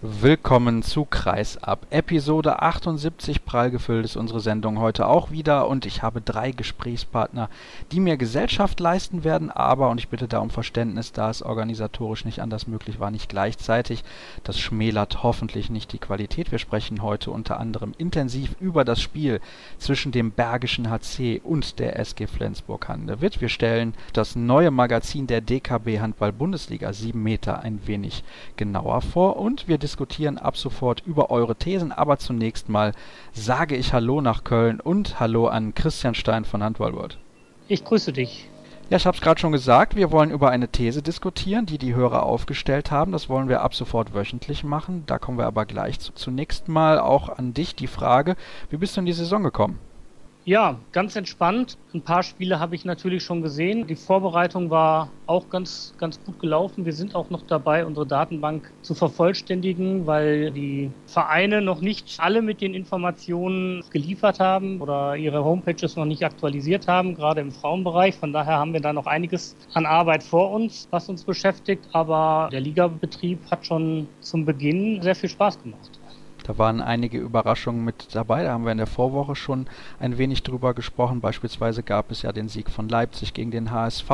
Willkommen zu Kreisab. Episode 78 prall gefüllt ist unsere Sendung heute auch wieder und ich habe drei Gesprächspartner, die mir Gesellschaft leisten werden, aber, und ich bitte da um Verständnis, da es organisatorisch nicht anders möglich war, nicht gleichzeitig. Das schmälert hoffentlich nicht die Qualität. Wir sprechen heute unter anderem intensiv über das Spiel zwischen dem Bergischen HC und der SG Flensburg-Handewitt. Wir stellen das neue Magazin der DKB Handball Bundesliga 7 Meter ein wenig genauer vor und wir diskutieren ab sofort über eure Thesen, aber zunächst mal sage ich Hallo nach Köln und Hallo an Christian Stein von Handball World. Ich grüße dich. Ja, ich habe es gerade schon gesagt, wir wollen über eine These diskutieren, die die Hörer aufgestellt haben. Das wollen wir ab sofort wöchentlich machen. Da kommen wir aber gleich zu. Zunächst mal auch an dich die Frage, wie bist du in die Saison gekommen? Ja, ganz entspannt. Ein paar Spiele habe ich natürlich schon gesehen. Die Vorbereitung war auch ganz, ganz gut gelaufen. Wir sind auch noch dabei, unsere Datenbank zu vervollständigen, weil die Vereine noch nicht alle mit den Informationen geliefert haben oder ihre Homepages noch nicht aktualisiert haben, gerade im Frauenbereich. Von daher haben wir da noch einiges an Arbeit vor uns, was uns beschäftigt. Aber der Ligabetrieb hat schon zum Beginn sehr viel Spaß gemacht. Da waren einige Überraschungen mit dabei. Da haben wir in der Vorwoche schon ein wenig drüber gesprochen. Beispielsweise gab es ja den Sieg von Leipzig gegen den HSV.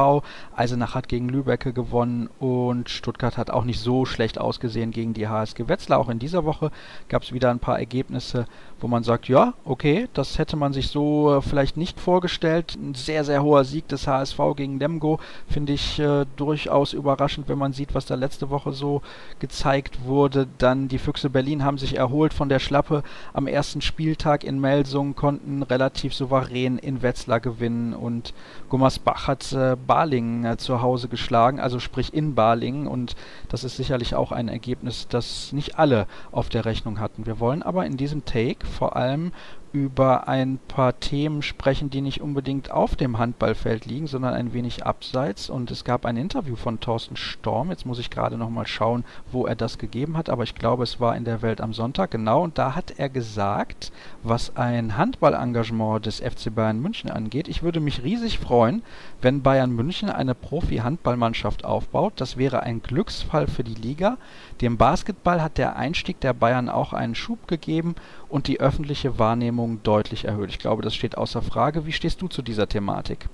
Eisenach hat gegen Lübecke gewonnen und Stuttgart hat auch nicht so schlecht ausgesehen gegen die HSG Wetzlar. Auch in dieser Woche gab es wieder ein paar Ergebnisse, wo man sagt, ja, okay, das hätte man sich so äh, vielleicht nicht vorgestellt. Ein sehr, sehr hoher Sieg des HSV gegen Lemgo finde ich äh, durchaus überraschend, wenn man sieht, was da letzte Woche so gezeigt wurde. Dann die Füchse Berlin haben sich erholt erholt von der Schlappe am ersten Spieltag in Melsung, konnten relativ souverän in Wetzlar gewinnen und Gummersbach hat äh, Balingen äh, zu Hause geschlagen, also sprich in Balingen und das ist sicherlich auch ein Ergebnis, das nicht alle auf der Rechnung hatten. Wir wollen aber in diesem Take vor allem über ein paar Themen sprechen, die nicht unbedingt auf dem Handballfeld liegen, sondern ein wenig abseits. Und es gab ein Interview von Thorsten Storm. Jetzt muss ich gerade noch mal schauen, wo er das gegeben hat. Aber ich glaube, es war in der Welt am Sonntag. Genau. Und da hat er gesagt, was ein Handballengagement des FC Bayern München angeht. Ich würde mich riesig freuen, wenn Bayern München eine Profi-Handballmannschaft aufbaut. Das wäre ein Glücksfall für die Liga. Dem Basketball hat der Einstieg der Bayern auch einen Schub gegeben und die öffentliche Wahrnehmung deutlich erhöht. Ich glaube, das steht außer Frage. Wie stehst du zu dieser Thematik?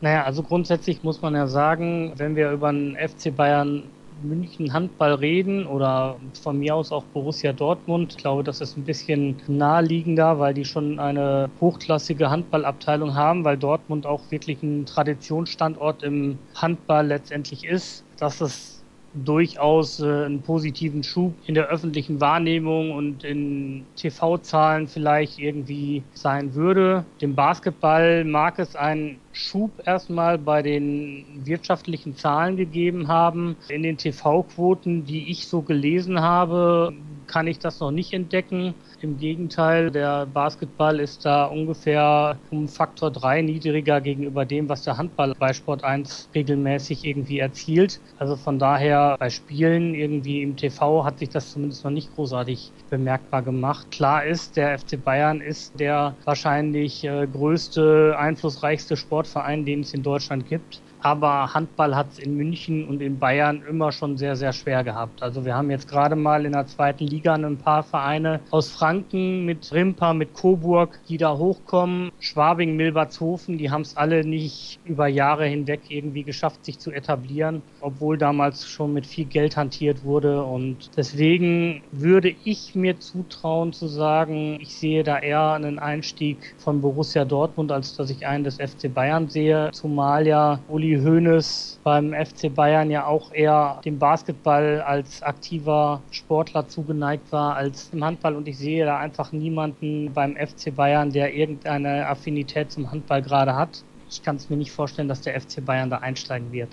Naja, also grundsätzlich muss man ja sagen, wenn wir über den FC Bayern München Handball reden oder von mir aus auch Borussia Dortmund. Ich glaube, das ist ein bisschen naheliegender, weil die schon eine hochklassige Handballabteilung haben, weil Dortmund auch wirklich ein Traditionsstandort im Handball letztendlich ist. Dass es durchaus äh, einen positiven Schub in der öffentlichen Wahrnehmung und in TV-Zahlen vielleicht irgendwie sein würde. Dem Basketball mag es einen Schub erstmal bei den wirtschaftlichen Zahlen gegeben haben. In den TV-Quoten, die ich so gelesen habe, kann ich das noch nicht entdecken. Im Gegenteil, der Basketball ist da ungefähr um Faktor 3 niedriger gegenüber dem, was der Handball bei Sport 1 regelmäßig irgendwie erzielt. Also von daher bei Spielen irgendwie im TV hat sich das zumindest noch nicht großartig bemerkbar gemacht. Klar ist, der FC Bayern ist der wahrscheinlich äh, größte, einflussreichste Sportverein, den es in Deutschland gibt aber Handball hat es in München und in Bayern immer schon sehr, sehr schwer gehabt. Also wir haben jetzt gerade mal in der zweiten Liga ein paar Vereine aus Franken mit Rimpa, mit Coburg, die da hochkommen. Schwabing, Milbertshofen, die haben es alle nicht über Jahre hinweg irgendwie geschafft, sich zu etablieren, obwohl damals schon mit viel Geld hantiert wurde. Und deswegen würde ich mir zutrauen zu sagen, ich sehe da eher einen Einstieg von Borussia Dortmund, als dass ich einen des FC Bayern sehe, zumal ja Uli Uli Hoeneß beim FC Bayern ja auch eher dem Basketball als aktiver Sportler zugeneigt war als im Handball. Und ich sehe da einfach niemanden beim FC Bayern, der irgendeine Affinität zum Handball gerade hat. Ich kann es mir nicht vorstellen, dass der FC Bayern da einsteigen wird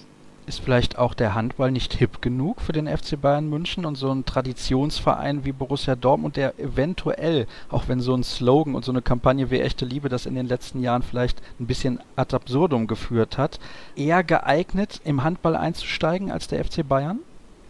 ist vielleicht auch der Handball nicht hip genug für den FC Bayern München und so ein Traditionsverein wie Borussia Dortmund, der eventuell, auch wenn so ein Slogan und so eine Kampagne wie echte Liebe das in den letzten Jahren vielleicht ein bisschen ad absurdum geführt hat, eher geeignet im Handball einzusteigen als der FC Bayern?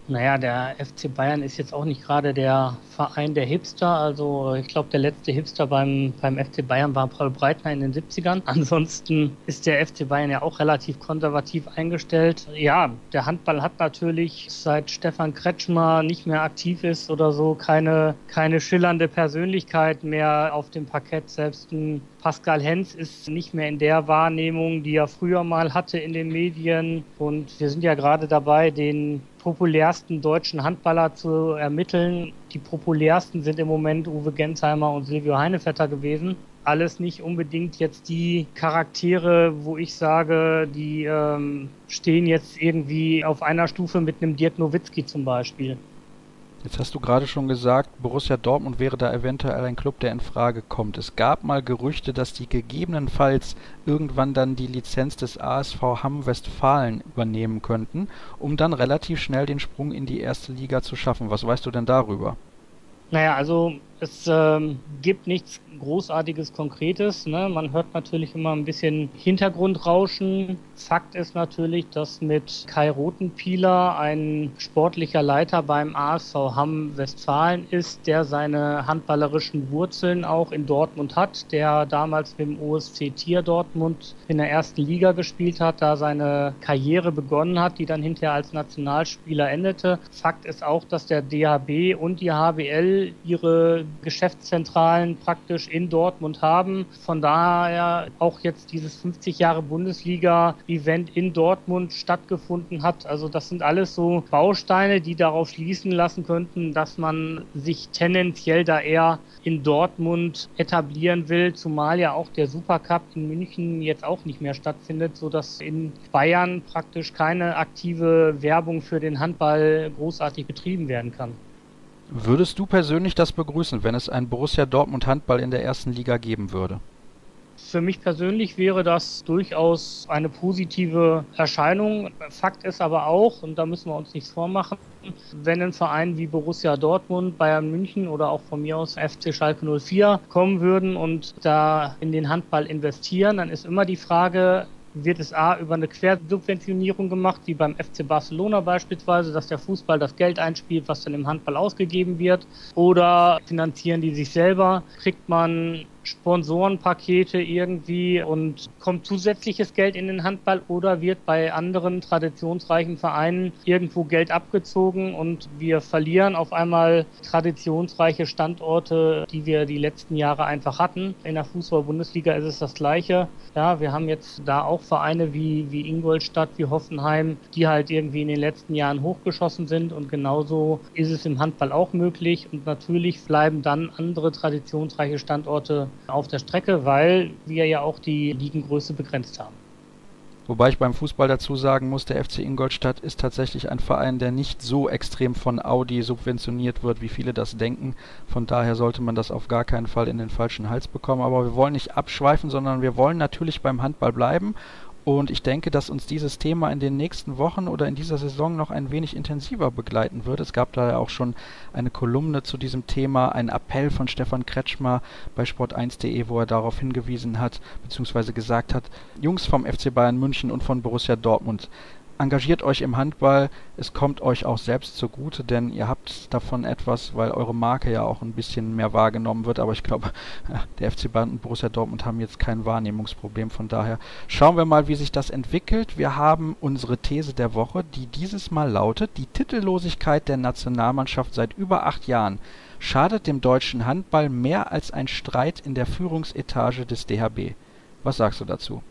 Naja, der FC Bayern ist jetzt auch nicht gerade der Verein der Hipster. Also ich glaube, der letzte Hipster beim, beim FC Bayern war Paul Breitner in den 70ern. Ansonsten ist der FC Bayern ja auch relativ konservativ eingestellt. Ja, der Handball hat natürlich seit Stefan Kretschmer nicht mehr aktiv ist oder so keine, keine schillernde Persönlichkeit mehr auf dem Parkett. Selbst ein Pascal Hens ist nicht mehr in der Wahrnehmung, die er früher mal hatte in den Medien. Und wir sind ja gerade dabei, den populärsten deutschen Handballer zu ermitteln. Die populärsten sind im Moment Uwe Gensheimer und Silvio Heinevetter gewesen. Alles nicht unbedingt jetzt die Charaktere, wo ich sage, die ähm, stehen jetzt irgendwie auf einer Stufe mit einem Dirk Nowitzki zum Beispiel. Jetzt hast du gerade schon gesagt, Borussia Dortmund wäre da eventuell ein Club, der in Frage kommt. Es gab mal Gerüchte, dass die gegebenenfalls irgendwann dann die Lizenz des ASV Hamm Westfalen übernehmen könnten, um dann relativ schnell den Sprung in die erste Liga zu schaffen. Was weißt du denn darüber? Naja, also es ähm, gibt nichts Großartiges, Konkretes. Ne? Man hört natürlich immer ein bisschen Hintergrundrauschen. Fakt ist natürlich, dass mit Kai Rotenpieler ein sportlicher Leiter beim ASV Hamm Westfalen ist, der seine handballerischen Wurzeln auch in Dortmund hat, der damals mit dem OSC Tier Dortmund in der ersten Liga gespielt hat, da seine Karriere begonnen hat, die dann hinterher als Nationalspieler endete. Fakt ist auch, dass der DHB und die HBL ihre Geschäftszentralen praktisch in Dortmund haben. Von daher auch jetzt dieses 50 Jahre Bundesliga-Event in Dortmund stattgefunden hat. Also das sind alles so Bausteine, die darauf schließen lassen könnten, dass man sich tendenziell da eher in Dortmund etablieren will, zumal ja auch der Supercup in München jetzt auch nicht mehr stattfindet, sodass in Bayern praktisch keine aktive Werbung für den Handball großartig betrieben werden kann. Würdest du persönlich das begrüßen, wenn es ein Borussia Dortmund Handball in der ersten Liga geben würde? Für mich persönlich wäre das durchaus eine positive Erscheinung. Fakt ist aber auch, und da müssen wir uns nichts vormachen, wenn ein Verein wie Borussia Dortmund, Bayern München oder auch von mir aus FC Schalke 04 kommen würden und da in den Handball investieren, dann ist immer die Frage, wird es A über eine Quersubventionierung gemacht, wie beim FC Barcelona beispielsweise, dass der Fußball das Geld einspielt, was dann im Handball ausgegeben wird, oder finanzieren die sich selber, kriegt man Sponsorenpakete irgendwie und kommt zusätzliches Geld in den Handball oder wird bei anderen traditionsreichen Vereinen irgendwo Geld abgezogen und wir verlieren auf einmal traditionsreiche Standorte, die wir die letzten Jahre einfach hatten. In der Fußball-Bundesliga ist es das Gleiche. Ja, wir haben jetzt da auch Vereine wie, wie Ingolstadt, wie Hoffenheim, die halt irgendwie in den letzten Jahren hochgeschossen sind und genauso ist es im Handball auch möglich und natürlich bleiben dann andere traditionsreiche Standorte auf der Strecke, weil wir ja auch die Ligengröße begrenzt haben. Wobei ich beim Fußball dazu sagen muss, der FC Ingolstadt ist tatsächlich ein Verein, der nicht so extrem von Audi subventioniert wird, wie viele das denken. Von daher sollte man das auf gar keinen Fall in den falschen Hals bekommen. Aber wir wollen nicht abschweifen, sondern wir wollen natürlich beim Handball bleiben und ich denke, dass uns dieses Thema in den nächsten Wochen oder in dieser Saison noch ein wenig intensiver begleiten wird. Es gab da ja auch schon eine Kolumne zu diesem Thema, ein Appell von Stefan Kretschmer bei sport1.de, wo er darauf hingewiesen hat, beziehungsweise gesagt hat, Jungs vom FC Bayern München und von Borussia Dortmund, engagiert euch im Handball, es kommt euch auch selbst zugute, denn ihr habt davon etwas, weil eure Marke ja auch ein bisschen mehr wahrgenommen wird, aber ich glaube, der FC Bayern und Borussia Dortmund haben jetzt kein Wahrnehmungsproblem, von daher schauen wir mal, wie sich das entwickelt. Wir haben unsere These der Woche, die dieses Mal lautet, die Titellosigkeit der Nationalmannschaft seit über acht Jahren schadet dem deutschen Handball mehr als ein Streit in der Führungsetage des DHB. Was sagst du dazu?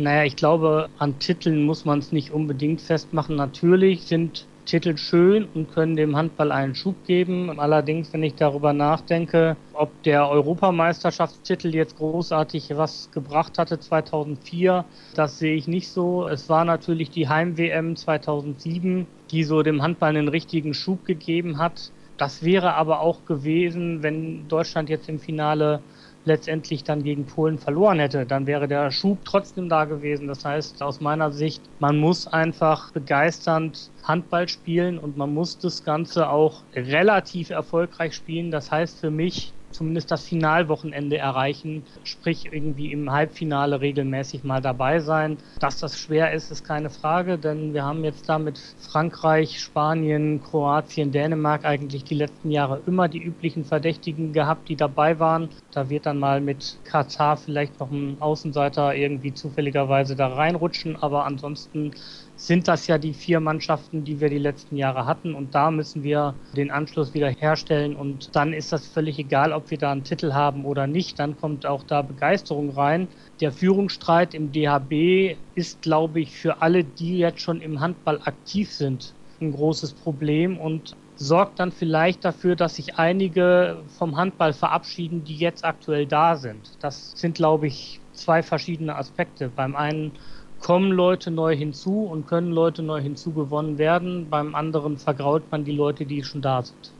Naja, ich glaube, an Titeln muss man es nicht unbedingt festmachen. Natürlich sind Titel schön und können dem Handball einen Schub geben. Allerdings, wenn ich darüber nachdenke, ob der Europameisterschaftstitel jetzt großartig was gebracht hatte 2004, das sehe ich nicht so. Es war natürlich die Heim-WM 2007, die so dem Handball einen richtigen Schub gegeben hat. Das wäre aber auch gewesen, wenn Deutschland jetzt im Finale letztendlich dann gegen Polen verloren hätte, dann wäre der Schub trotzdem da gewesen. Das heißt, aus meiner Sicht, man muss einfach begeisternd Handball spielen und man muss das Ganze auch relativ erfolgreich spielen. Das heißt für mich, zumindest das Finalwochenende erreichen, sprich irgendwie im Halbfinale regelmäßig mal dabei sein. Dass das schwer ist, ist keine Frage, denn wir haben jetzt da mit Frankreich, Spanien, Kroatien, Dänemark eigentlich die letzten Jahre immer die üblichen Verdächtigen gehabt, die dabei waren. Da wird dann mal mit Katar vielleicht noch ein Außenseiter irgendwie zufälligerweise da reinrutschen, aber ansonsten sind das ja die vier Mannschaften, die wir die letzten Jahre hatten. Und da müssen wir den Anschluss wieder herstellen. Und dann ist das völlig egal, ob wir da einen Titel haben oder nicht. Dann kommt auch da Begeisterung rein. Der Führungsstreit im DHB ist, glaube ich, für alle, die jetzt schon im Handball aktiv sind, ein großes Problem und sorgt dann vielleicht dafür, dass sich einige vom Handball verabschieden, die jetzt aktuell da sind. Das sind, glaube ich, zwei verschiedene Aspekte. Beim einen kommen Leute neu hinzu und können Leute neu hinzugewonnen werden. Beim anderen vergrault man die Leute, die schon da sind.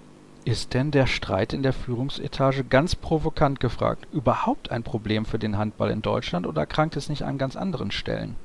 Ist denn der Streit in der Führungsetage ganz provokant gefragt überhaupt ein Problem für den Handball in Deutschland oder krankt es nicht an ganz anderen Stellen?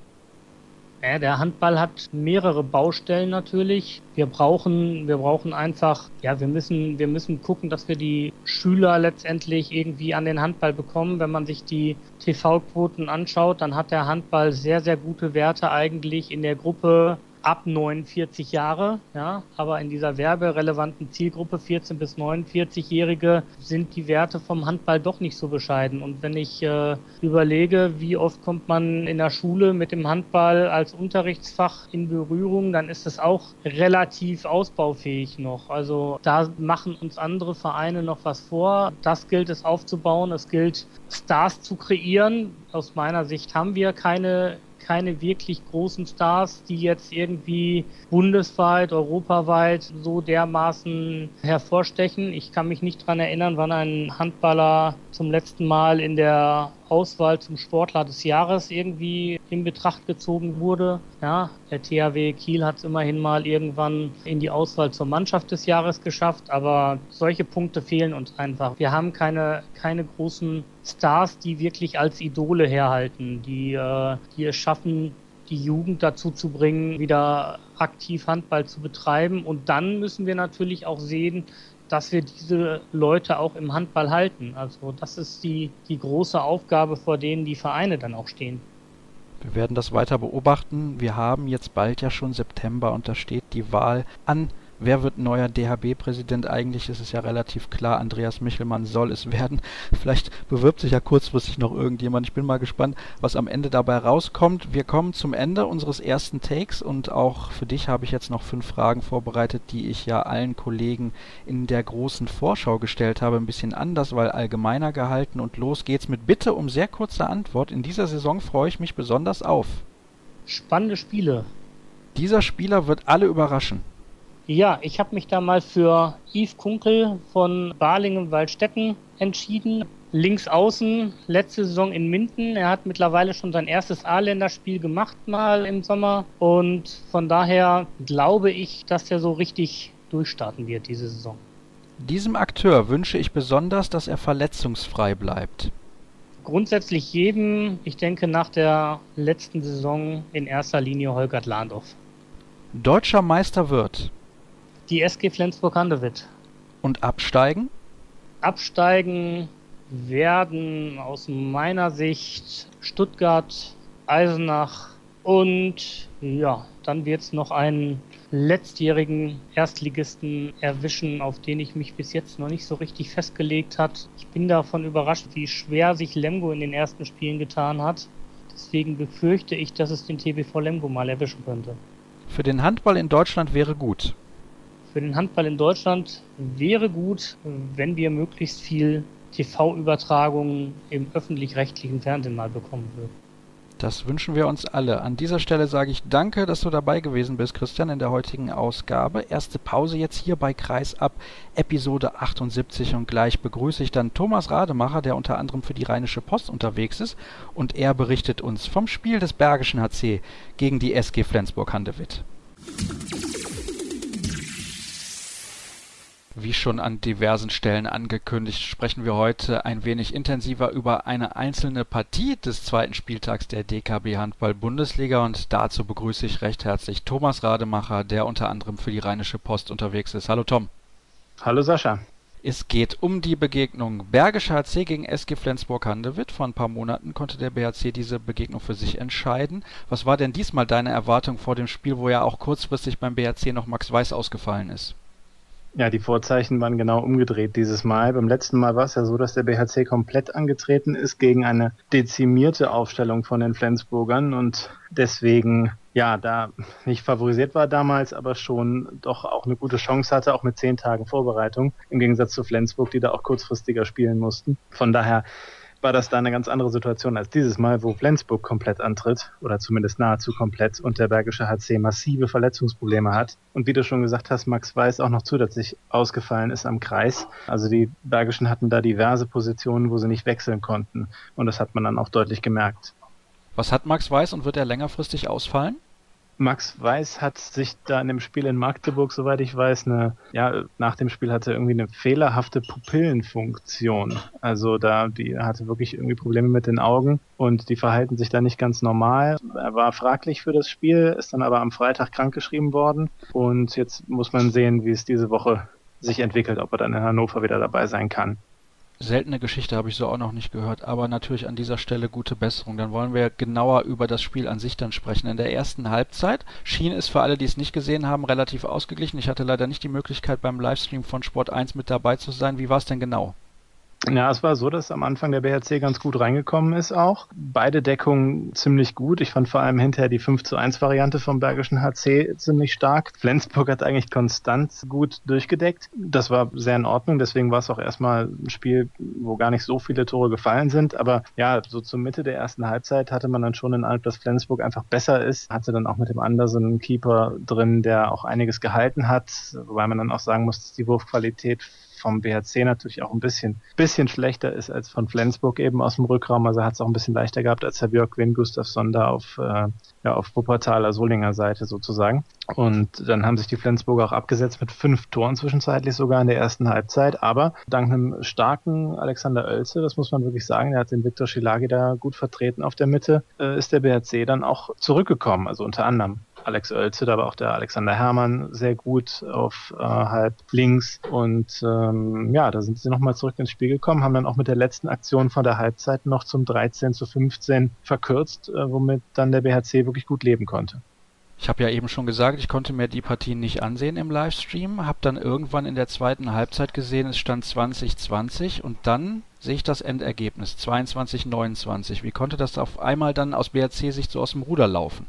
Ja, der Handball hat mehrere Baustellen natürlich. Wir brauchen, wir brauchen einfach, ja, wir müssen, wir müssen gucken, dass wir die Schüler letztendlich irgendwie an den Handball bekommen. Wenn man sich die TV-Quoten anschaut, dann hat der Handball sehr, sehr gute Werte eigentlich in der Gruppe ab 49 Jahre, ja, aber in dieser werberelevanten Zielgruppe 14 bis 49-Jährige sind die Werte vom Handball doch nicht so bescheiden. Und wenn ich äh, überlege, wie oft kommt man in der Schule mit dem Handball als Unterrichtsfach in Berührung, dann ist es auch relativ ausbaufähig noch. Also da machen uns andere Vereine noch was vor. Das gilt es aufzubauen. Es gilt Stars zu kreieren. Aus meiner Sicht haben wir keine keine wirklich großen Stars, die jetzt irgendwie bundesweit, europaweit so dermaßen hervorstechen. Ich kann mich nicht dran erinnern, wann ein Handballer zum letzten Mal in der Auswahl zum Sportler des Jahres irgendwie in Betracht gezogen wurde. Ja, der THW Kiel hat es immerhin mal irgendwann in die Auswahl zur Mannschaft des Jahres geschafft, aber solche Punkte fehlen uns einfach. Wir haben keine, keine großen Stars, die wirklich als Idole herhalten, die, äh, die es schaffen, die Jugend dazu zu bringen, wieder aktiv Handball zu betreiben. Und dann müssen wir natürlich auch sehen, dass wir diese Leute auch im Handball halten. Also das ist die, die große Aufgabe, vor denen die Vereine dann auch stehen. Wir werden das weiter beobachten. Wir haben jetzt bald ja schon September und da steht die Wahl an wer wird neuer DHB-Präsident? Eigentlich ist es ja relativ klar, Andreas Michelmann soll es werden. Vielleicht bewirbt sich ja kurzfristig noch irgendjemand. Ich bin mal gespannt, was am Ende dabei rauskommt. Wir kommen zum Ende unseres ersten Takes und auch für dich habe ich jetzt noch fünf Fragen vorbereitet, die ich ja allen Kollegen in der großen Vorschau gestellt habe. Ein bisschen anders, weil allgemeiner gehalten. Und los geht's mit Bitte um sehr kurze Antwort. In dieser Saison freue ich mich besonders auf. Spannende Spiele. Dieser Spieler wird alle überraschen. Ja, ich habe mich da mal für Yves Kunkel von Balingen-Waldstätten entschieden. Links außen, letzte Saison in Minden. Er hat mittlerweile schon sein erstes A-Länderspiel gemacht mal im Sommer. Und von daher glaube ich, dass er so richtig durchstarten wird diese Saison. Diesem Akteur wünsche ich besonders, dass er verletzungsfrei bleibt. Grundsätzlich jedem, ich denke nach der letzten Saison in erster Linie Holgert Lahndorf. Deutscher Meister wird die SG Flensburg-Handewitt. Und absteigen? Absteigen werden aus meiner Sicht Stuttgart, Eisenach und ja, dann wird es noch einen letztjährigen Erstligisten erwischen, auf den ich mich bis jetzt noch nicht so richtig festgelegt hat. Ich bin davon überrascht, wie schwer sich Lemgo in den ersten Spielen getan hat. Deswegen befürchte ich, dass es den TBV Lemgo mal erwischen könnte. Für den Handball in Deutschland wäre gut für den Handball in Deutschland wäre gut, wenn wir möglichst viel TV-Übertragungen im öffentlich-rechtlichen Fernsehen mal bekommen würden. Das wünschen wir uns alle. An dieser Stelle sage ich danke, dass du dabei gewesen bist, Christian, in der heutigen Ausgabe. Erste Pause jetzt hier bei Kreis ab, Episode 78 und gleich begrüße ich dann Thomas Rademacher, der unter anderem für die Rheinische Post unterwegs ist und er berichtet uns vom Spiel des Bergischen HC gegen die SG Flensburg-Handewitt. Wie schon an diversen Stellen angekündigt, sprechen wir heute ein wenig intensiver über eine einzelne Partie des zweiten Spieltags der DKB Handball Bundesliga und dazu begrüße ich recht herzlich Thomas Rademacher, der unter anderem für die Rheinische Post unterwegs ist. Hallo Tom. Hallo Sascha. Es geht um die Begegnung Bergischer HC gegen SG Flensburg-Handewitt. Vor ein paar Monaten konnte der BHC diese Begegnung für sich entscheiden. Was war denn diesmal deine Erwartung vor dem Spiel, wo ja auch kurzfristig beim BHC noch Max Weiß ausgefallen ist? Ja, die Vorzeichen waren genau umgedreht dieses Mal. Beim letzten Mal war es ja so, dass der BHC komplett angetreten ist gegen eine dezimierte Aufstellung von den Flensburgern und deswegen ja, da nicht favorisiert war damals, aber schon doch auch eine gute Chance hatte, auch mit zehn Tagen Vorbereitung, im Gegensatz zu Flensburg, die da auch kurzfristiger spielen mussten. Von daher war das da eine ganz andere Situation als dieses Mal, wo Flensburg komplett antritt oder zumindest nahezu komplett und der Bergische HC massive Verletzungsprobleme hat. Und wie du schon gesagt hast, Max Weiß auch noch zusätzlich ausgefallen ist am Kreis. Also die Bergischen hatten da diverse Positionen, wo sie nicht wechseln konnten. Und das hat man dann auch deutlich gemerkt. Was hat Max Weiß und wird er längerfristig ausfallen? Max Weiß hat sich da in dem Spiel in Magdeburg, soweit ich weiß, eine, ja, nach dem Spiel hatte er irgendwie eine fehlerhafte Pupillenfunktion. Also da, die hatte wirklich irgendwie Probleme mit den Augen und die verhalten sich da nicht ganz normal. Er war fraglich für das Spiel, ist dann aber am Freitag krankgeschrieben worden und jetzt muss man sehen, wie es diese Woche sich entwickelt, ob er dann in Hannover wieder dabei sein kann seltene Geschichte habe ich so auch noch nicht gehört, aber natürlich an dieser Stelle gute Besserung. Dann wollen wir genauer über das Spiel an sich dann sprechen. In der ersten Halbzeit schien es für alle, die es nicht gesehen haben, relativ ausgeglichen. Ich hatte leider nicht die Möglichkeit beim Livestream von Sport 1 mit dabei zu sein. Wie war es denn genau? Ja, es war so, dass am Anfang der BHC ganz gut reingekommen ist auch. Beide Deckungen ziemlich gut. Ich fand vor allem hinterher die 5 zu 1 Variante vom Bergischen HC ziemlich stark. Flensburg hat eigentlich konstant gut durchgedeckt. Das war sehr in Ordnung. Deswegen war es auch erstmal ein Spiel, wo gar nicht so viele Tore gefallen sind. Aber ja, so zur Mitte der ersten Halbzeit hatte man dann schon den Eindruck, dass Flensburg einfach besser ist. Hatte dann auch mit dem Andersen einen Keeper drin, der auch einiges gehalten hat. Wobei man dann auch sagen muss, dass die Wurfqualität vom BHC natürlich auch ein bisschen, bisschen schlechter ist als von Flensburg eben aus dem Rückraum. Also hat es auch ein bisschen leichter gehabt als Herr Björk-Win Gustafsson da auf, äh, ja, auf Wuppertaler Solinger Seite sozusagen. Und dann haben sich die Flensburger auch abgesetzt mit fünf Toren zwischenzeitlich sogar in der ersten Halbzeit. Aber dank einem starken Alexander Oelze, das muss man wirklich sagen, der hat den Viktor Schilagi da gut vertreten auf der Mitte, äh, ist der BHC dann auch zurückgekommen, also unter anderem. Alex Oelze, aber auch der Alexander Hermann sehr gut auf äh, halb links. Und ähm, ja, da sind sie nochmal zurück ins Spiel gekommen, haben dann auch mit der letzten Aktion von der Halbzeit noch zum 13 zu 15 verkürzt, äh, womit dann der BHC wirklich gut leben konnte. Ich habe ja eben schon gesagt, ich konnte mir die Partien nicht ansehen im Livestream, habe dann irgendwann in der zweiten Halbzeit gesehen, es stand 2020 und dann sehe ich das Endergebnis 22-29. Wie konnte das auf einmal dann aus BRC-Sicht so aus dem Ruder laufen?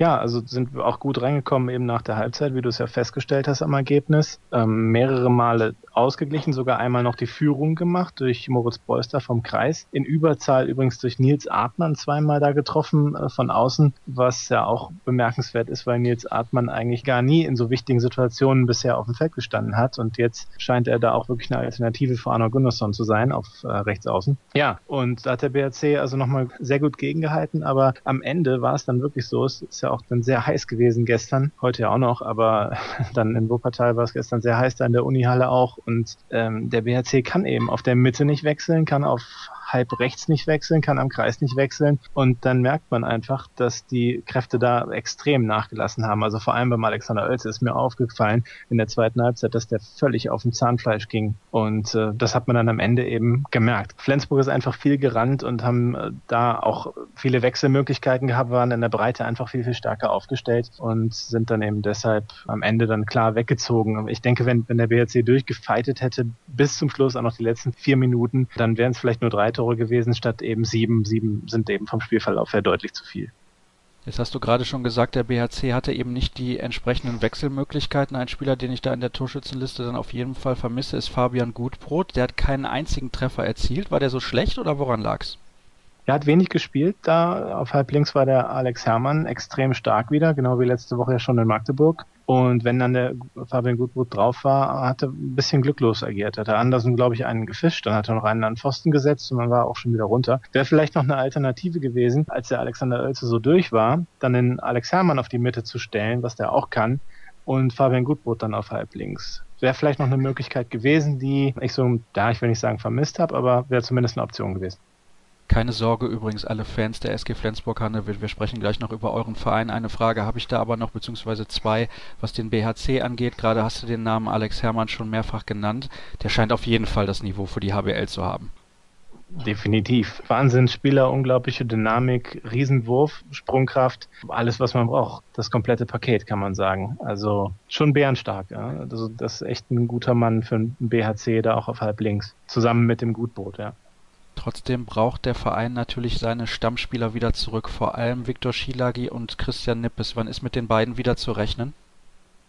Ja, also sind wir auch gut reingekommen eben nach der Halbzeit, wie du es ja festgestellt hast am Ergebnis. Ähm, mehrere Male ausgeglichen, sogar einmal noch die Führung gemacht durch Moritz Beuster vom Kreis. In Überzahl übrigens durch Nils Artmann zweimal da getroffen äh, von außen, was ja auch bemerkenswert ist, weil Nils Artmann eigentlich gar nie in so wichtigen Situationen bisher auf dem Feld gestanden hat und jetzt scheint er da auch wirklich eine Alternative für Arno Gunnarsson zu sein auf äh, rechts. Ja, und da hat der BRC also nochmal sehr gut gegengehalten, aber am Ende war es dann wirklich so, es ist ja auch dann sehr heiß gewesen gestern, heute ja auch noch, aber dann in Wuppertal war es gestern sehr heiß da in der Unihalle auch und ähm, der BHC kann eben auf der Mitte nicht wechseln, kann auf halb rechts nicht wechseln, kann am Kreis nicht wechseln. Und dann merkt man einfach, dass die Kräfte da extrem nachgelassen haben. Also vor allem beim Alexander Oelze ist mir aufgefallen in der zweiten Halbzeit, dass der völlig auf dem Zahnfleisch ging. Und äh, das hat man dann am Ende eben gemerkt. Flensburg ist einfach viel gerannt und haben äh, da auch viele Wechselmöglichkeiten gehabt, waren in der Breite einfach viel, viel stärker aufgestellt und sind dann eben deshalb am Ende dann klar weggezogen. Ich denke, wenn, wenn der BRC durchgefeitet hätte, bis zum Schluss auch noch die letzten vier Minuten, dann wären es vielleicht nur drei Tore gewesen statt eben sieben. Sieben sind eben vom Spielverlauf her deutlich zu viel. Jetzt hast du gerade schon gesagt, der BHC hatte eben nicht die entsprechenden Wechselmöglichkeiten. Ein Spieler, den ich da in der Torschützenliste dann auf jeden Fall vermisse, ist Fabian Gutbrot. Der hat keinen einzigen Treffer erzielt. War der so schlecht oder woran lag's? Er hat wenig gespielt. Da auf halb links war der Alex Herrmann extrem stark wieder, genau wie letzte Woche ja schon in Magdeburg. Und wenn dann der Fabian Gutbrot drauf war, hat er ein bisschen glücklos agiert. Hat er Andersen, glaube ich, einen gefischt, dann hat er noch einen an Pfosten gesetzt und dann war auch schon wieder runter. Wäre vielleicht noch eine Alternative gewesen, als der Alexander Oelze so durch war, dann den Alex Herrmann auf die Mitte zu stellen, was der auch kann, und Fabian Gutbrot dann auf halb links. Wäre vielleicht noch eine Möglichkeit gewesen, die ich so, da ich will nicht sagen vermisst habe, aber wäre zumindest eine Option gewesen. Keine Sorge übrigens, alle Fans der SG Flensburg-Handewitt, wir sprechen gleich noch über euren Verein. Eine Frage habe ich da aber noch, beziehungsweise zwei, was den BHC angeht. Gerade hast du den Namen Alex Herrmann schon mehrfach genannt. Der scheint auf jeden Fall das Niveau für die HBL zu haben. Definitiv. Wahnsinnsspieler, unglaubliche Dynamik, Riesenwurf, Sprungkraft, alles, was man braucht. Das komplette Paket, kann man sagen. Also schon bärenstark. Ja? Also das ist echt ein guter Mann für einen BHC, da auch auf halb links. Zusammen mit dem Gutboot, ja. Trotzdem braucht der Verein natürlich seine Stammspieler wieder zurück, vor allem Viktor Schilagi und Christian Nippes. Wann ist mit den beiden wieder zu rechnen?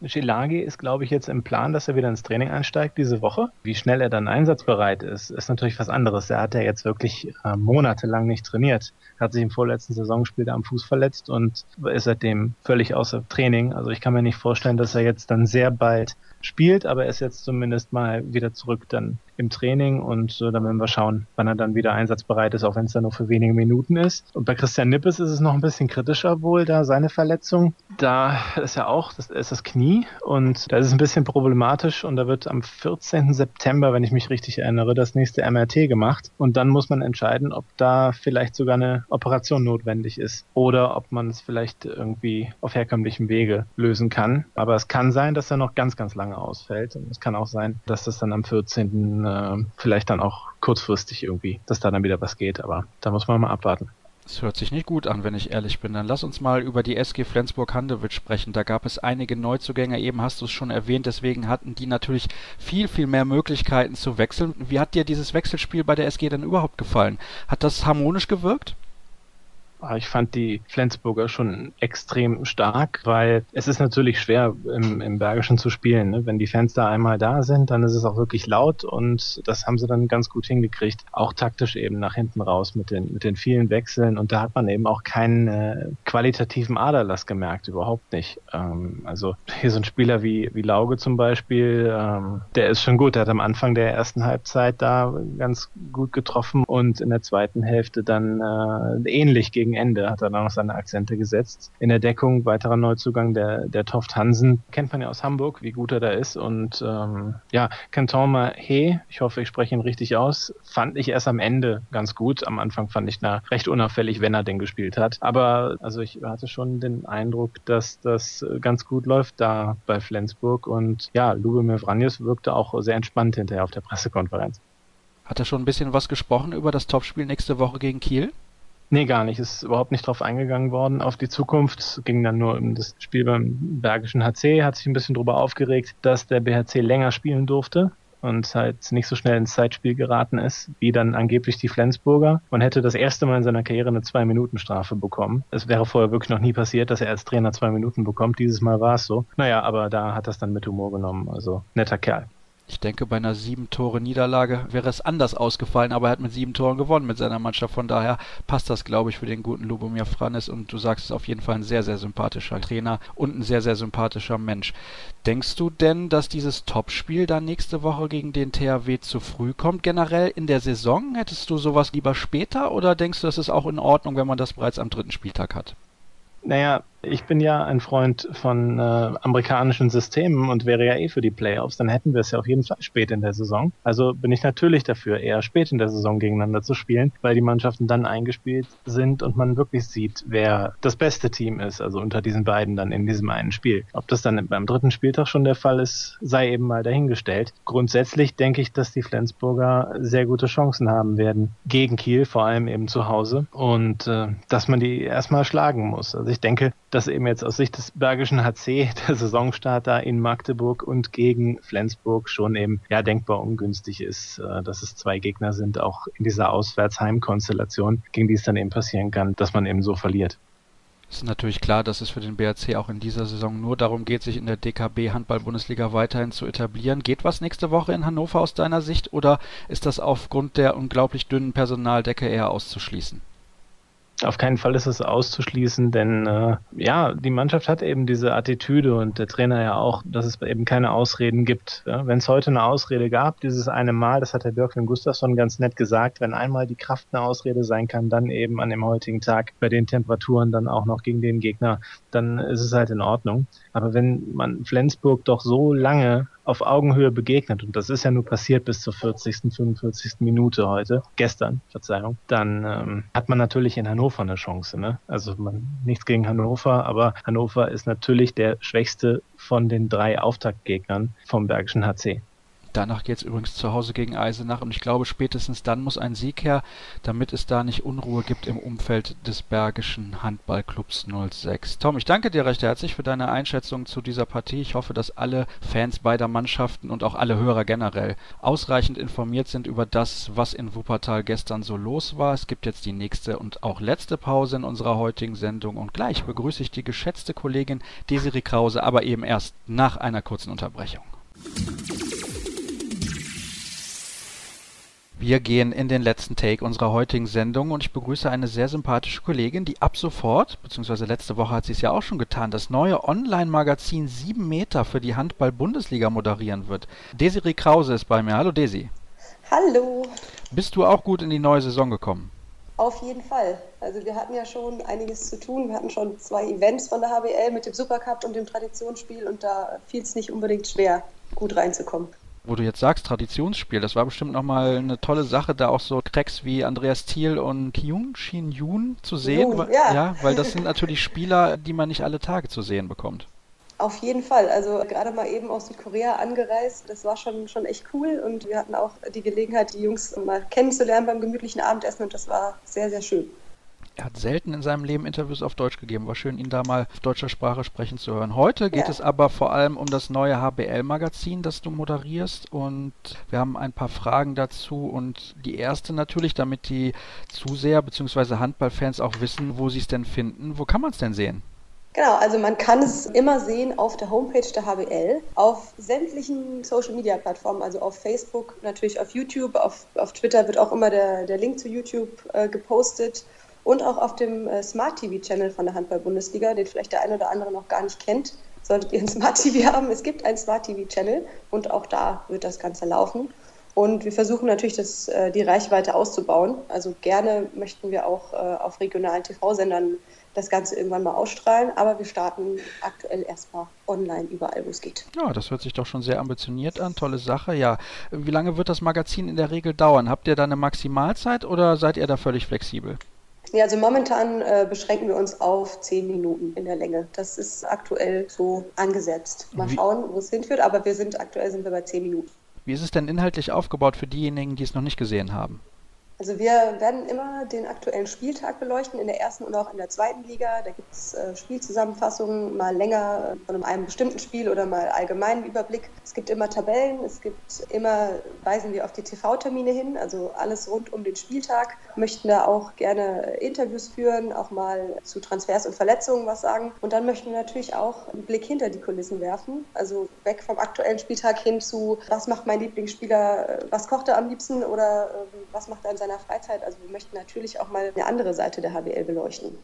Schilagi ist, glaube ich, jetzt im Plan, dass er wieder ins Training einsteigt diese Woche. Wie schnell er dann einsatzbereit ist, ist natürlich was anderes. Er hat ja jetzt wirklich äh, monatelang nicht trainiert. Hat sich im vorletzten Saisonspiel da am Fuß verletzt und ist seitdem völlig außer Training. Also ich kann mir nicht vorstellen, dass er jetzt dann sehr bald spielt, aber er ist jetzt zumindest mal wieder zurück dann im Training und äh, dann werden wir schauen, wann er dann wieder einsatzbereit ist, auch wenn es dann nur für wenige Minuten ist. Und bei Christian Nippes ist es noch ein bisschen kritischer wohl, da seine Verletzung. Da ist ja auch, das ist das Knie und da ist es ein bisschen problematisch und da wird am 14. September, wenn ich mich richtig erinnere, das nächste MRT gemacht und dann muss man entscheiden, ob da vielleicht sogar eine Operation notwendig ist oder ob man es vielleicht irgendwie auf herkömmlichem Wege lösen kann. Aber es kann sein, dass er noch ganz, ganz lange ausfällt und es kann auch sein, dass das dann am 14 äh, vielleicht dann auch kurzfristig irgendwie, dass da dann wieder was geht. Aber da muss man mal abwarten. Das hört sich nicht gut an, wenn ich ehrlich bin. Dann lass uns mal über die SG Flensburg-Handewitt sprechen. Da gab es einige Neuzugänge, eben hast du es schon erwähnt, deswegen hatten die natürlich viel, viel mehr Möglichkeiten zu wechseln. Wie hat dir dieses Wechselspiel bei der SG denn überhaupt gefallen? Hat das harmonisch gewirkt? Ich fand die Flensburger schon extrem stark, weil es ist natürlich schwer im, im Bergischen zu spielen. Ne? Wenn die Fans da einmal da sind, dann ist es auch wirklich laut und das haben sie dann ganz gut hingekriegt. Auch taktisch eben nach hinten raus mit den, mit den vielen Wechseln und da hat man eben auch keinen äh, qualitativen Aderlass gemerkt, überhaupt nicht. Ähm, also hier so ein Spieler wie, wie Lauge zum Beispiel, ähm, der ist schon gut. Der hat am Anfang der ersten Halbzeit da ganz gut getroffen und in der zweiten Hälfte dann äh, ähnlich gegen gegen Ende hat er dann noch seine Akzente gesetzt. In der Deckung weiterer Neuzugang der, der Toft Hansen. Kennt man ja aus Hamburg, wie gut er da ist. Und ähm, ja, Canton He, ich hoffe, ich spreche ihn richtig aus, fand ich erst am Ende ganz gut. Am Anfang fand ich na recht unauffällig, wenn er den gespielt hat. Aber also ich hatte schon den Eindruck, dass das ganz gut läuft da bei Flensburg. Und ja, Lubomir Vranjes wirkte auch sehr entspannt hinterher auf der Pressekonferenz. Hat er schon ein bisschen was gesprochen über das Topspiel nächste Woche gegen Kiel? Nee, gar nicht. Ist überhaupt nicht drauf eingegangen worden auf die Zukunft. Ging dann nur um das Spiel beim Bergischen HC, hat sich ein bisschen darüber aufgeregt, dass der BHC länger spielen durfte und halt nicht so schnell ins Zeitspiel geraten ist, wie dann angeblich die Flensburger. Man hätte das erste Mal in seiner Karriere eine Zwei-Minuten-Strafe bekommen. Es wäre vorher wirklich noch nie passiert, dass er als Trainer zwei Minuten bekommt. Dieses Mal war es so. Naja, aber da hat das dann mit Humor genommen. Also netter Kerl. Ich denke, bei einer sieben Tore Niederlage wäre es anders ausgefallen, aber er hat mit sieben Toren gewonnen mit seiner Mannschaft. Von daher passt das, glaube ich, für den guten Lubomir Franes und du sagst es auf jeden Fall ein sehr, sehr sympathischer Trainer und ein sehr, sehr sympathischer Mensch. Denkst du denn, dass dieses Topspiel dann nächste Woche gegen den THW zu früh kommt? Generell in der Saison hättest du sowas lieber später oder denkst du, es ist auch in Ordnung, wenn man das bereits am dritten Spieltag hat? Naja, ich bin ja ein Freund von äh, amerikanischen Systemen und wäre ja eh für die Playoffs, dann hätten wir es ja auf jeden Fall spät in der Saison. Also bin ich natürlich dafür, eher spät in der Saison gegeneinander zu spielen, weil die Mannschaften dann eingespielt sind und man wirklich sieht, wer das beste Team ist, also unter diesen beiden dann in diesem einen Spiel. Ob das dann beim dritten Spieltag schon der Fall ist, sei eben mal dahingestellt. Grundsätzlich denke ich, dass die Flensburger sehr gute Chancen haben werden gegen Kiel, vor allem eben zu Hause und äh, dass man die erstmal schlagen muss. Also ich denke, dass eben jetzt aus Sicht des Bergischen HC der Saisonstart da in Magdeburg und gegen Flensburg schon eben ja denkbar ungünstig ist, äh, dass es zwei Gegner sind, auch in dieser Auswärtsheimkonstellation, gegen die es dann eben passieren kann, dass man eben so verliert. Es ist natürlich klar, dass es für den BRC auch in dieser Saison nur darum geht, sich in der DKB Handball-Bundesliga weiterhin zu etablieren. Geht was nächste Woche in Hannover aus deiner Sicht oder ist das aufgrund der unglaublich dünnen Personaldecke eher auszuschließen? Auf keinen Fall ist es auszuschließen, denn äh, ja, die Mannschaft hat eben diese Attitüde und der Trainer ja auch, dass es eben keine Ausreden gibt. Ja? Wenn es heute eine Ausrede gab, dieses eine Mal, das hat der Birken Gustafsson ganz nett gesagt, wenn einmal die Kraft eine Ausrede sein kann, dann eben an dem heutigen Tag bei den Temperaturen dann auch noch gegen den Gegner, dann ist es halt in Ordnung. Aber wenn man Flensburg doch so lange auf Augenhöhe begegnet, und das ist ja nur passiert bis zur 40., 45. Minute heute, gestern, Verzeihung, dann ähm, hat man natürlich in Hannover eine Chance. Ne? Also man, nichts gegen Hannover, aber Hannover ist natürlich der schwächste von den drei Auftaktgegnern vom Bergischen HC. Danach geht es übrigens zu Hause gegen Eisenach und ich glaube, spätestens dann muss ein Sieg her, damit es da nicht Unruhe gibt im Umfeld des Bergischen Handballclubs 06. Tom, ich danke dir recht herzlich für deine Einschätzung zu dieser Partie. Ich hoffe, dass alle Fans beider Mannschaften und auch alle Hörer generell ausreichend informiert sind über das, was in Wuppertal gestern so los war. Es gibt jetzt die nächste und auch letzte Pause in unserer heutigen Sendung und gleich begrüße ich die geschätzte Kollegin Desiree Krause, aber eben erst nach einer kurzen Unterbrechung. Wir gehen in den letzten Take unserer heutigen Sendung und ich begrüße eine sehr sympathische Kollegin, die ab sofort, beziehungsweise letzte Woche hat sie es ja auch schon getan, das neue Online-Magazin 7 Meter für die Handball-Bundesliga moderieren wird. Desiree Krause ist bei mir. Hallo Desi. Hallo. Bist du auch gut in die neue Saison gekommen? Auf jeden Fall. Also wir hatten ja schon einiges zu tun. Wir hatten schon zwei Events von der HBL mit dem Supercup und dem Traditionsspiel und da fiel es nicht unbedingt schwer, gut reinzukommen wo du jetzt sagst, Traditionsspiel, das war bestimmt nochmal eine tolle Sache, da auch so Cracks wie Andreas Thiel und Kyung Shin Yoon zu sehen. Jun, ja. ja, weil das sind natürlich Spieler, die man nicht alle Tage zu sehen bekommt. Auf jeden Fall. Also gerade mal eben aus Südkorea angereist, das war schon, schon echt cool und wir hatten auch die Gelegenheit, die Jungs mal kennenzulernen beim gemütlichen Abendessen und das war sehr, sehr schön. Er hat selten in seinem Leben Interviews auf Deutsch gegeben. War schön, ihn da mal auf deutscher Sprache sprechen zu hören. Heute geht ja. es aber vor allem um das neue HBL-Magazin, das du moderierst. Und wir haben ein paar Fragen dazu. Und die erste natürlich, damit die Zuseher bzw. Handballfans auch wissen, wo sie es denn finden. Wo kann man es denn sehen? Genau, also man kann es immer sehen auf der Homepage der HBL, auf sämtlichen Social-Media-Plattformen, also auf Facebook, natürlich auf YouTube, auf, auf Twitter wird auch immer der, der Link zu YouTube äh, gepostet und auch auf dem äh, Smart TV-Channel von der Handball-Bundesliga, den vielleicht der eine oder andere noch gar nicht kennt. Solltet ihr ein Smart TV haben, es gibt einen Smart TV-Channel und auch da wird das Ganze laufen. Und wir versuchen natürlich, das, äh, die Reichweite auszubauen. Also gerne möchten wir auch äh, auf regionalen TV-Sendern das Ganze irgendwann mal ausstrahlen, aber wir starten aktuell erstmal online überall, wo es geht. Ja, das hört sich doch schon sehr ambitioniert an, tolle Sache. Ja, wie lange wird das Magazin in der Regel dauern? Habt ihr da eine Maximalzeit oder seid ihr da völlig flexibel? Ja, also momentan äh, beschränken wir uns auf zehn Minuten in der Länge. Das ist aktuell so angesetzt. Mal Wie? schauen, wo es hinführt, aber wir sind aktuell sind wir bei zehn Minuten. Wie ist es denn inhaltlich aufgebaut für diejenigen, die es noch nicht gesehen haben? Also wir werden immer den aktuellen Spieltag beleuchten, in der ersten und auch in der zweiten Liga. Da gibt es äh, Spielzusammenfassungen, mal länger von einem bestimmten Spiel oder mal allgemeinen Überblick. Es gibt immer Tabellen, es gibt immer, weisen wir auf die TV-Termine hin, also alles rund um den Spieltag. Möchten da auch gerne Interviews führen, auch mal zu Transfers und Verletzungen was sagen. Und dann möchten wir natürlich auch einen Blick hinter die Kulissen werfen, also weg vom aktuellen Spieltag hin zu, was macht mein Lieblingsspieler, was kocht er am liebsten oder äh, was macht er in seiner seiner Freizeit. Also wir möchten natürlich auch mal eine andere Seite der HBL beleuchten.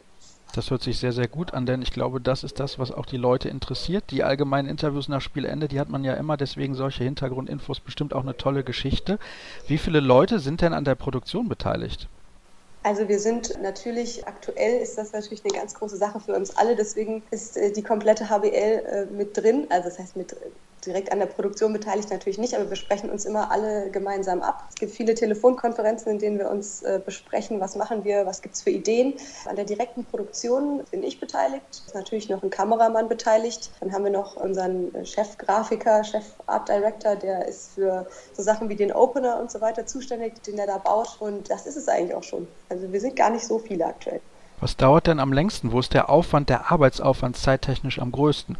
Das hört sich sehr, sehr gut an, denn ich glaube, das ist das, was auch die Leute interessiert. Die allgemeinen Interviews nach Spielende, die hat man ja immer, deswegen solche Hintergrundinfos bestimmt auch eine tolle Geschichte. Wie viele Leute sind denn an der Produktion beteiligt? Also wir sind natürlich, aktuell ist das natürlich eine ganz große Sache für uns alle, deswegen ist äh, die komplette HBL äh, mit drin, also das heißt mit direkt an der Produktion beteiligt natürlich nicht, aber wir sprechen uns immer alle gemeinsam ab. Es gibt viele Telefonkonferenzen, in denen wir uns äh, besprechen, was machen wir, was gibt es für Ideen. An der direkten Produktion bin ich beteiligt, ist natürlich noch ein Kameramann beteiligt. Dann haben wir noch unseren Chefgrafiker, Chef Art Director, der ist für so Sachen wie den Opener und so weiter zuständig, den er da baut. Und das ist es eigentlich auch schon. Also wir sind gar nicht so viele aktuell. Was dauert denn am längsten? Wo ist der Aufwand, der Arbeitsaufwand zeittechnisch am größten?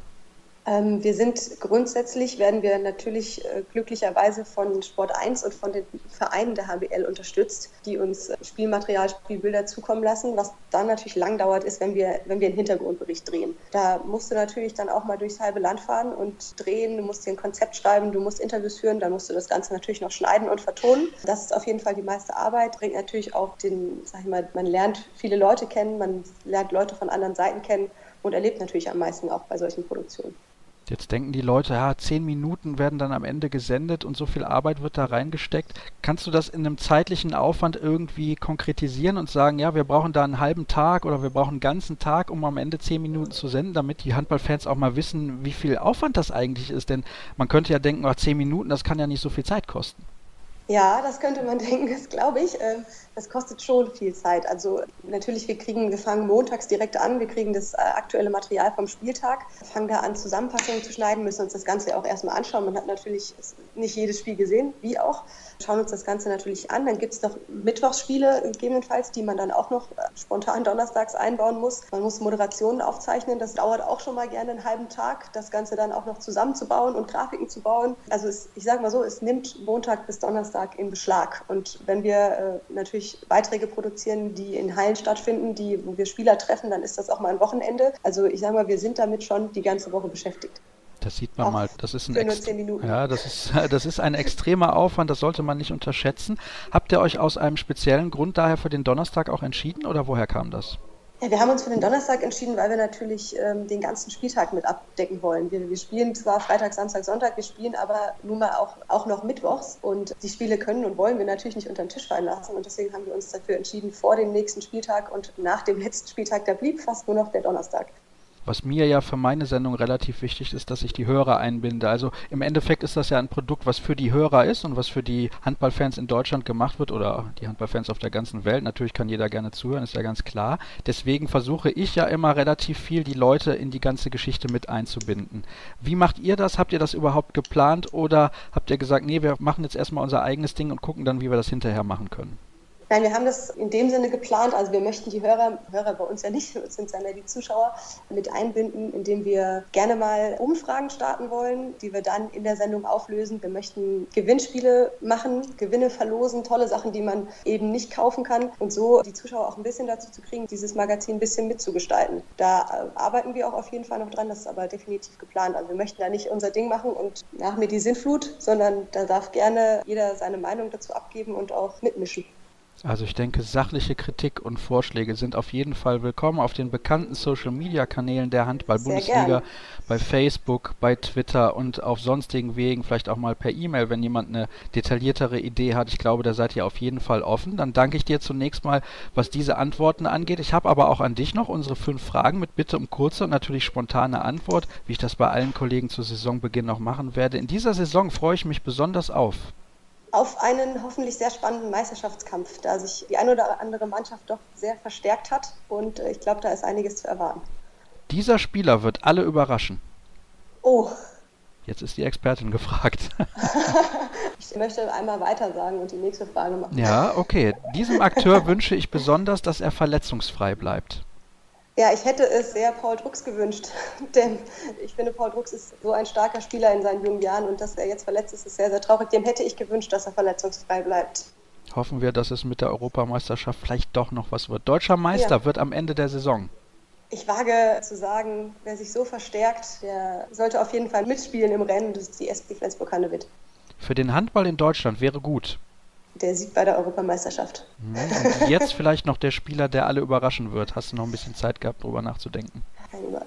Ähm, wir sind grundsätzlich, werden wir natürlich äh, glücklicherweise von Sport 1 und von den Vereinen der HBL unterstützt, die uns äh, Spielmaterial, Spielbilder zukommen lassen. Was dann natürlich lang dauert, ist, wenn wir, wenn wir einen Hintergrundbericht drehen. Da musst du natürlich dann auch mal durchs halbe Land fahren und drehen. Du musst dir ein Konzept schreiben, du musst Interviews führen, dann musst du das Ganze natürlich noch schneiden und vertonen. Das ist auf jeden Fall die meiste Arbeit, bringt natürlich auch den, sag ich mal, man lernt viele Leute kennen, man lernt Leute von anderen Seiten kennen und erlebt natürlich am meisten auch bei solchen Produktionen. Jetzt denken die Leute, ja, zehn Minuten werden dann am Ende gesendet und so viel Arbeit wird da reingesteckt. Kannst du das in einem zeitlichen Aufwand irgendwie konkretisieren und sagen, ja, wir brauchen da einen halben Tag oder wir brauchen einen ganzen Tag, um am Ende zehn Minuten zu senden, damit die Handballfans auch mal wissen, wie viel Aufwand das eigentlich ist? Denn man könnte ja denken, ach, zehn Minuten, das kann ja nicht so viel Zeit kosten. Ja, das könnte man denken, das glaube ich. Ähm, das kostet schon viel Zeit. Also natürlich, wir kriegen, wir fangen montags direkt an, wir kriegen das äh, aktuelle Material vom Spieltag, fangen da an, Zusammenfassungen zu schneiden, müssen uns das Ganze auch erstmal anschauen. Man hat natürlich nicht jedes Spiel gesehen, wie auch. Schauen uns das Ganze natürlich an. Dann gibt es noch Mittwochsspiele gegebenenfalls, die man dann auch noch äh, spontan donnerstags einbauen muss. Man muss Moderationen aufzeichnen. Das dauert auch schon mal gerne einen halben Tag, das Ganze dann auch noch zusammenzubauen und Grafiken zu bauen. Also es, ich sage mal so, es nimmt Montag bis Donnerstag in Beschlag. Und wenn wir äh, natürlich Beiträge produzieren, die in Hallen stattfinden, die, wo wir Spieler treffen, dann ist das auch mal ein Wochenende. Also ich sage mal, wir sind damit schon die ganze Woche beschäftigt. Das sieht man auch mal. Das ist ein ja, das ist, das ist ein extremer Aufwand, das sollte man nicht unterschätzen. Habt ihr euch aus einem speziellen Grund daher für den Donnerstag auch entschieden oder woher kam das? Ja, wir haben uns für den Donnerstag entschieden, weil wir natürlich ähm, den ganzen Spieltag mit abdecken wollen. Wir, wir, spielen zwar Freitag, Samstag, Sonntag, wir spielen aber nun mal auch, auch noch Mittwochs und die Spiele können und wollen wir natürlich nicht unter den Tisch fallen lassen und deswegen haben wir uns dafür entschieden, vor dem nächsten Spieltag und nach dem letzten Spieltag, da blieb fast nur noch der Donnerstag. Was mir ja für meine Sendung relativ wichtig ist, dass ich die Hörer einbinde. Also im Endeffekt ist das ja ein Produkt, was für die Hörer ist und was für die Handballfans in Deutschland gemacht wird oder die Handballfans auf der ganzen Welt. Natürlich kann jeder gerne zuhören, ist ja ganz klar. Deswegen versuche ich ja immer relativ viel, die Leute in die ganze Geschichte mit einzubinden. Wie macht ihr das? Habt ihr das überhaupt geplant oder habt ihr gesagt, nee, wir machen jetzt erstmal unser eigenes Ding und gucken dann, wie wir das hinterher machen können? Nein, wir haben das in dem Sinne geplant. Also wir möchten die Hörer, Hörer bei uns ja nicht, es sind ja die Zuschauer, mit einbinden, indem wir gerne mal Umfragen starten wollen, die wir dann in der Sendung auflösen. Wir möchten Gewinnspiele machen, Gewinne verlosen, tolle Sachen, die man eben nicht kaufen kann und so die Zuschauer auch ein bisschen dazu zu kriegen, dieses Magazin ein bisschen mitzugestalten. Da äh, arbeiten wir auch auf jeden Fall noch dran, das ist aber definitiv geplant. Also wir möchten da nicht unser Ding machen und nach mir die Sinnflut, sondern da darf gerne jeder seine Meinung dazu abgeben und auch mitmischen. Also ich denke, sachliche Kritik und Vorschläge sind auf jeden Fall willkommen auf den bekannten Social-Media-Kanälen der Handball-Bundesliga, bei Facebook, bei Twitter und auf sonstigen Wegen, vielleicht auch mal per E-Mail, wenn jemand eine detailliertere Idee hat. Ich glaube, da seid ihr auf jeden Fall offen. Dann danke ich dir zunächst mal, was diese Antworten angeht. Ich habe aber auch an dich noch unsere fünf Fragen mit Bitte um kurze und natürlich spontane Antwort, wie ich das bei allen Kollegen zu Saisonbeginn noch machen werde. In dieser Saison freue ich mich besonders auf auf einen hoffentlich sehr spannenden Meisterschaftskampf, da sich die eine oder andere Mannschaft doch sehr verstärkt hat und äh, ich glaube, da ist einiges zu erwarten. Dieser Spieler wird alle überraschen. Oh. Jetzt ist die Expertin gefragt. ich möchte einmal weiter sagen und die nächste Frage machen. Ja, okay. Diesem Akteur wünsche ich besonders, dass er verletzungsfrei bleibt. Ja, ich hätte es sehr Paul Drucks gewünscht, denn ich finde, Paul Drucks ist so ein starker Spieler in seinen jungen Jahren und dass er jetzt verletzt ist, ist sehr, sehr traurig. Dem hätte ich gewünscht, dass er verletzungsfrei bleibt. Hoffen wir, dass es mit der Europameisterschaft vielleicht doch noch was wird. Deutscher Meister ja. wird am Ende der Saison. Ich wage zu sagen, wer sich so verstärkt, der sollte auf jeden Fall mitspielen im Rennen. Das ist die SP Flensburg-Handewitt. Für den Handball in Deutschland wäre gut der Sieg bei der Europameisterschaft. Mhm. Und jetzt vielleicht noch der Spieler, der alle überraschen wird. Hast du noch ein bisschen Zeit gehabt, darüber nachzudenken?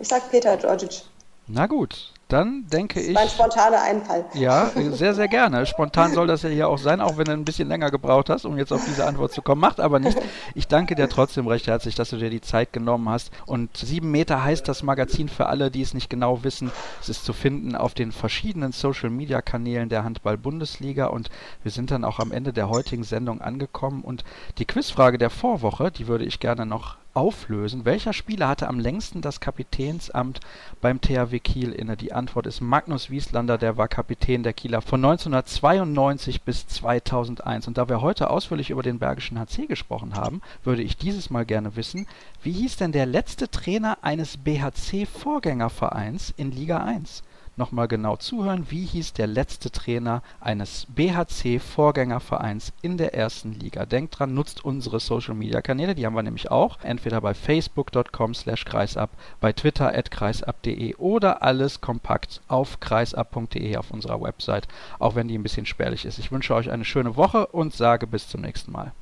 Ich sag Peter Georgic. Na gut, dann denke ich. Mein spontaner Einfall. Ja, sehr, sehr gerne. Spontan soll das ja hier auch sein, auch wenn du ein bisschen länger gebraucht hast, um jetzt auf diese Antwort zu kommen. Macht aber nicht. Ich danke dir trotzdem recht herzlich, dass du dir die Zeit genommen hast. Und sieben Meter heißt das Magazin für alle, die es nicht genau wissen. Es ist zu finden auf den verschiedenen Social Media Kanälen der Handball-Bundesliga. Und wir sind dann auch am Ende der heutigen Sendung angekommen. Und die Quizfrage der Vorwoche, die würde ich gerne noch auflösen. Welcher Spieler hatte am längsten das Kapitänsamt beim THW Kiel inne? Die Antwort ist Magnus Wieslander, der war Kapitän der Kieler von 1992 bis 2001. Und da wir heute ausführlich über den Bergischen HC gesprochen haben, würde ich dieses Mal gerne wissen, wie hieß denn der letzte Trainer eines BHC-Vorgängervereins in Liga 1? Nochmal genau zuhören. Wie hieß der letzte Trainer eines BHC-Vorgängervereins in der ersten Liga? Denkt dran, nutzt unsere Social-Media-Kanäle, die haben wir nämlich auch. Entweder bei facebook.com slash kreisab, bei twitter at kreisab.de oder alles kompakt auf kreisab.de auf unserer Website, auch wenn die ein bisschen spärlich ist. Ich wünsche euch eine schöne Woche und sage bis zum nächsten Mal.